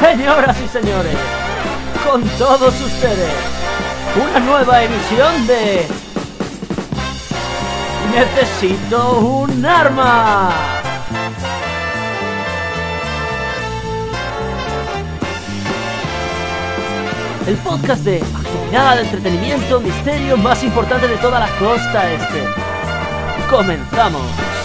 Señoras y señores, con todos ustedes, una nueva emisión de... Necesito un arma. El podcast de actividad, entretenimiento, misterio más importante de toda la costa este. Comenzamos.